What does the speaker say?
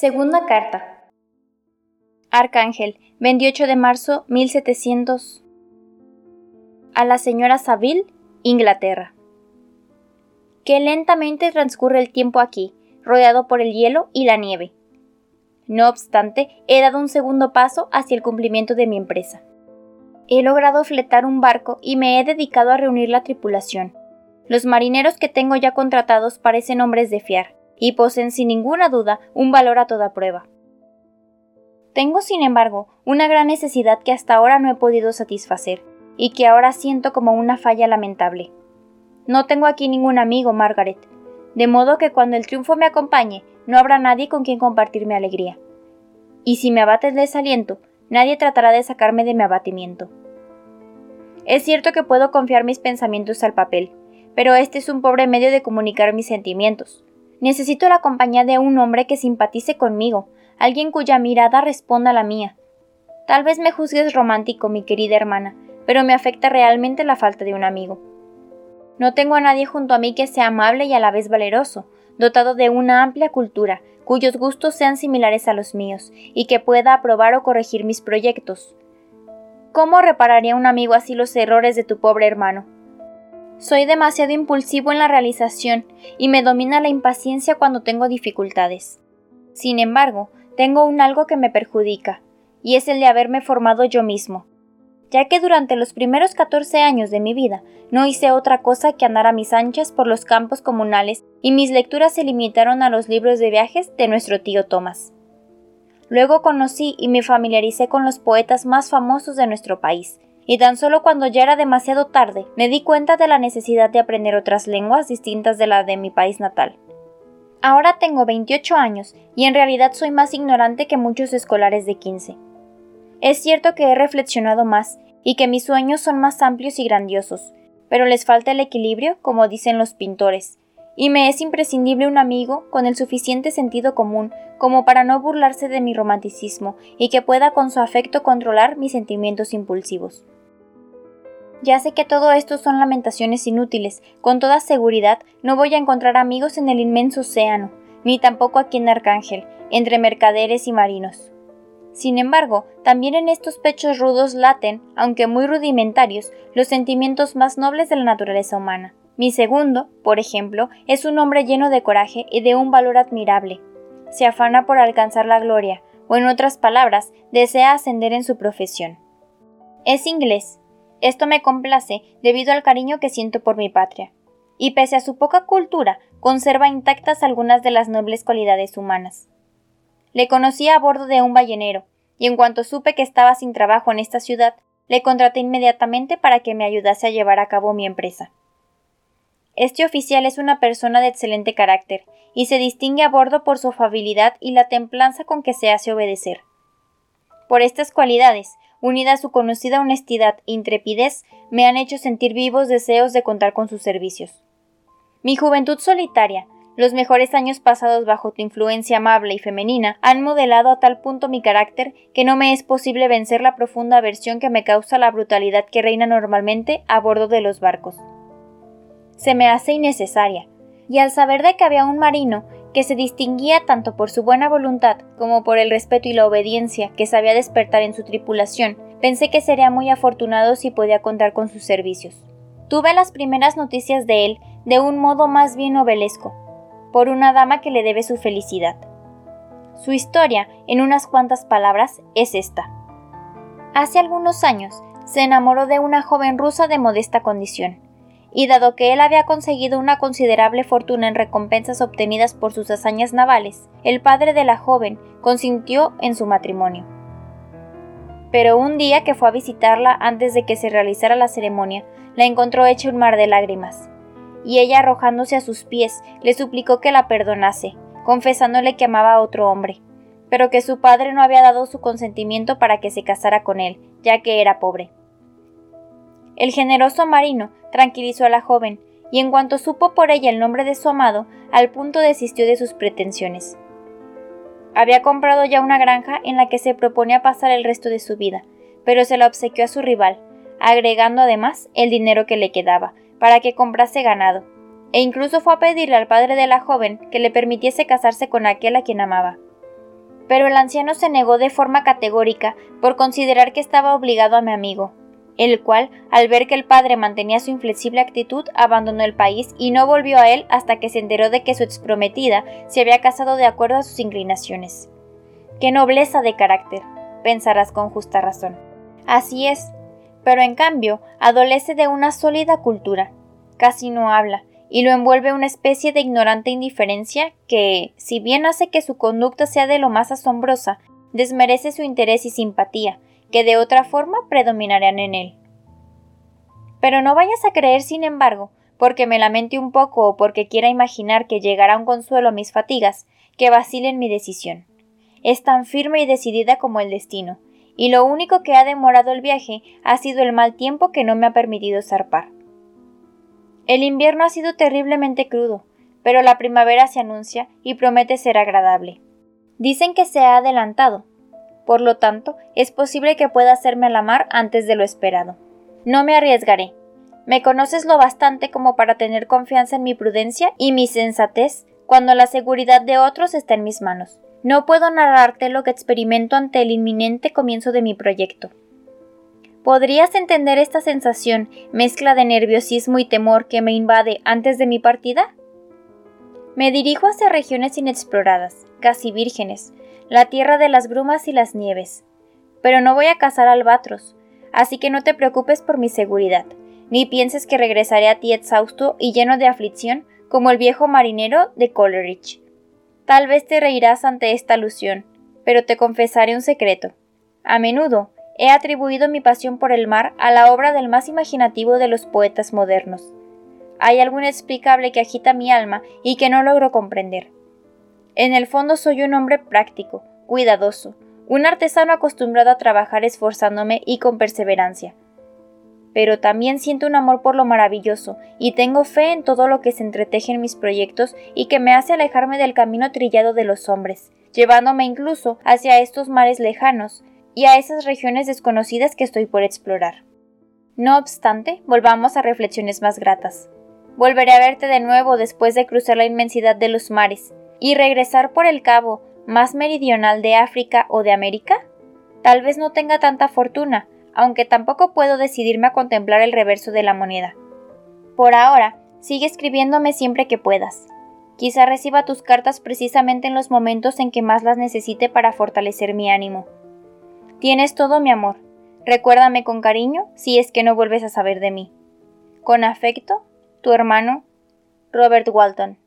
Segunda carta. Arcángel, 28 de marzo 1700. A la señora Saville, Inglaterra. Qué lentamente transcurre el tiempo aquí, rodeado por el hielo y la nieve. No obstante, he dado un segundo paso hacia el cumplimiento de mi empresa. He logrado fletar un barco y me he dedicado a reunir la tripulación. Los marineros que tengo ya contratados parecen hombres de fiar, y poseen sin ninguna duda un valor a toda prueba. Tengo, sin embargo, una gran necesidad que hasta ahora no he podido satisfacer, y que ahora siento como una falla lamentable. No tengo aquí ningún amigo, Margaret, de modo que cuando el triunfo me acompañe, no habrá nadie con quien compartir mi alegría. Y si me abate el desaliento, nadie tratará de sacarme de mi abatimiento. Es cierto que puedo confiar mis pensamientos al papel, pero este es un pobre medio de comunicar mis sentimientos. Necesito la compañía de un hombre que simpatice conmigo, alguien cuya mirada responda a la mía. Tal vez me juzgues romántico, mi querida hermana, pero me afecta realmente la falta de un amigo. No tengo a nadie junto a mí que sea amable y a la vez valeroso, dotado de una amplia cultura, cuyos gustos sean similares a los míos, y que pueda aprobar o corregir mis proyectos. ¿Cómo repararía un amigo así los errores de tu pobre hermano? Soy demasiado impulsivo en la realización y me domina la impaciencia cuando tengo dificultades. Sin embargo, tengo un algo que me perjudica, y es el de haberme formado yo mismo, ya que durante los primeros 14 años de mi vida no hice otra cosa que andar a mis anchas por los campos comunales y mis lecturas se limitaron a los libros de viajes de nuestro tío Thomas. Luego conocí y me familiaricé con los poetas más famosos de nuestro país, y tan solo cuando ya era demasiado tarde me di cuenta de la necesidad de aprender otras lenguas distintas de la de mi país natal. Ahora tengo 28 años y en realidad soy más ignorante que muchos escolares de 15. Es cierto que he reflexionado más y que mis sueños son más amplios y grandiosos, pero les falta el equilibrio, como dicen los pintores, y me es imprescindible un amigo con el suficiente sentido común como para no burlarse de mi romanticismo y que pueda con su afecto controlar mis sentimientos impulsivos. Ya sé que todo esto son lamentaciones inútiles, con toda seguridad no voy a encontrar amigos en el inmenso océano, ni tampoco aquí en Arcángel, entre mercaderes y marinos. Sin embargo, también en estos pechos rudos laten, aunque muy rudimentarios, los sentimientos más nobles de la naturaleza humana. Mi segundo, por ejemplo, es un hombre lleno de coraje y de un valor admirable. Se afana por alcanzar la gloria, o en otras palabras, desea ascender en su profesión. Es inglés. Esto me complace debido al cariño que siento por mi patria. Y pese a su poca cultura, conserva intactas algunas de las nobles cualidades humanas. Le conocí a bordo de un ballenero, y en cuanto supe que estaba sin trabajo en esta ciudad, le contraté inmediatamente para que me ayudase a llevar a cabo mi empresa. Este oficial es una persona de excelente carácter, y se distingue a bordo por su afabilidad y la templanza con que se hace obedecer. Por estas cualidades, unida a su conocida honestidad e intrepidez, me han hecho sentir vivos deseos de contar con sus servicios. Mi juventud solitaria, los mejores años pasados bajo tu influencia amable y femenina han modelado a tal punto mi carácter que no me es posible vencer la profunda aversión que me causa la brutalidad que reina normalmente a bordo de los barcos. Se me hace innecesaria, y al saber de que había un marino que se distinguía tanto por su buena voluntad como por el respeto y la obediencia que sabía despertar en su tripulación, pensé que sería muy afortunado si podía contar con sus servicios. Tuve las primeras noticias de él de un modo más bien novelesco, por una dama que le debe su felicidad. Su historia, en unas cuantas palabras, es esta. Hace algunos años se enamoró de una joven rusa de modesta condición, y dado que él había conseguido una considerable fortuna en recompensas obtenidas por sus hazañas navales, el padre de la joven consintió en su matrimonio. Pero un día que fue a visitarla antes de que se realizara la ceremonia, la encontró hecha un mar de lágrimas y ella arrojándose a sus pies le suplicó que la perdonase, confesándole que amaba a otro hombre, pero que su padre no había dado su consentimiento para que se casara con él, ya que era pobre. El generoso marino tranquilizó a la joven, y en cuanto supo por ella el nombre de su amado, al punto desistió de sus pretensiones. Había comprado ya una granja en la que se proponía pasar el resto de su vida, pero se la obsequió a su rival, agregando además el dinero que le quedaba, para que comprase ganado, e incluso fue a pedirle al padre de la joven que le permitiese casarse con aquel a quien amaba. Pero el anciano se negó de forma categórica por considerar que estaba obligado a mi amigo, el cual, al ver que el padre mantenía su inflexible actitud, abandonó el país y no volvió a él hasta que se enteró de que su exprometida se había casado de acuerdo a sus inclinaciones. ¡Qué nobleza de carácter! pensarás con justa razón. Así es, pero en cambio adolece de una sólida cultura. Casi no habla, y lo envuelve una especie de ignorante indiferencia que, si bien hace que su conducta sea de lo más asombrosa, desmerece su interés y simpatía, que de otra forma predominarían en él. Pero no vayas a creer, sin embargo, porque me lamente un poco o porque quiera imaginar que llegará un consuelo a mis fatigas, que vacile en mi decisión. Es tan firme y decidida como el destino, y lo único que ha demorado el viaje ha sido el mal tiempo que no me ha permitido zarpar. El invierno ha sido terriblemente crudo, pero la primavera se anuncia y promete ser agradable. Dicen que se ha adelantado, por lo tanto, es posible que pueda hacerme a la mar antes de lo esperado. No me arriesgaré. Me conoces lo bastante como para tener confianza en mi prudencia y mi sensatez cuando la seguridad de otros está en mis manos. No puedo narrarte lo que experimento ante el inminente comienzo de mi proyecto. ¿Podrías entender esta sensación, mezcla de nerviosismo y temor que me invade antes de mi partida? Me dirijo hacia regiones inexploradas, casi vírgenes, la tierra de las brumas y las nieves. Pero no voy a cazar albatros, así que no te preocupes por mi seguridad, ni pienses que regresaré a ti exhausto y lleno de aflicción como el viejo marinero de Coleridge. Tal vez te reirás ante esta alusión, pero te confesaré un secreto. A menudo he atribuido mi pasión por el mar a la obra del más imaginativo de los poetas modernos. Hay algo inexplicable que agita mi alma y que no logro comprender. En el fondo soy un hombre práctico, cuidadoso, un artesano acostumbrado a trabajar esforzándome y con perseverancia. Pero también siento un amor por lo maravilloso y tengo fe en todo lo que se entreteje en mis proyectos y que me hace alejarme del camino trillado de los hombres, llevándome incluso hacia estos mares lejanos y a esas regiones desconocidas que estoy por explorar. No obstante, volvamos a reflexiones más gratas. Volveré a verte de nuevo después de cruzar la inmensidad de los mares, y regresar por el cabo más meridional de África o de América? Tal vez no tenga tanta fortuna, aunque tampoco puedo decidirme a contemplar el reverso de la moneda. Por ahora, sigue escribiéndome siempre que puedas. Quizá reciba tus cartas precisamente en los momentos en que más las necesite para fortalecer mi ánimo. Tienes todo mi amor. Recuérdame con cariño si es que no vuelves a saber de mí. Con afecto, tu hermano, Robert Walton.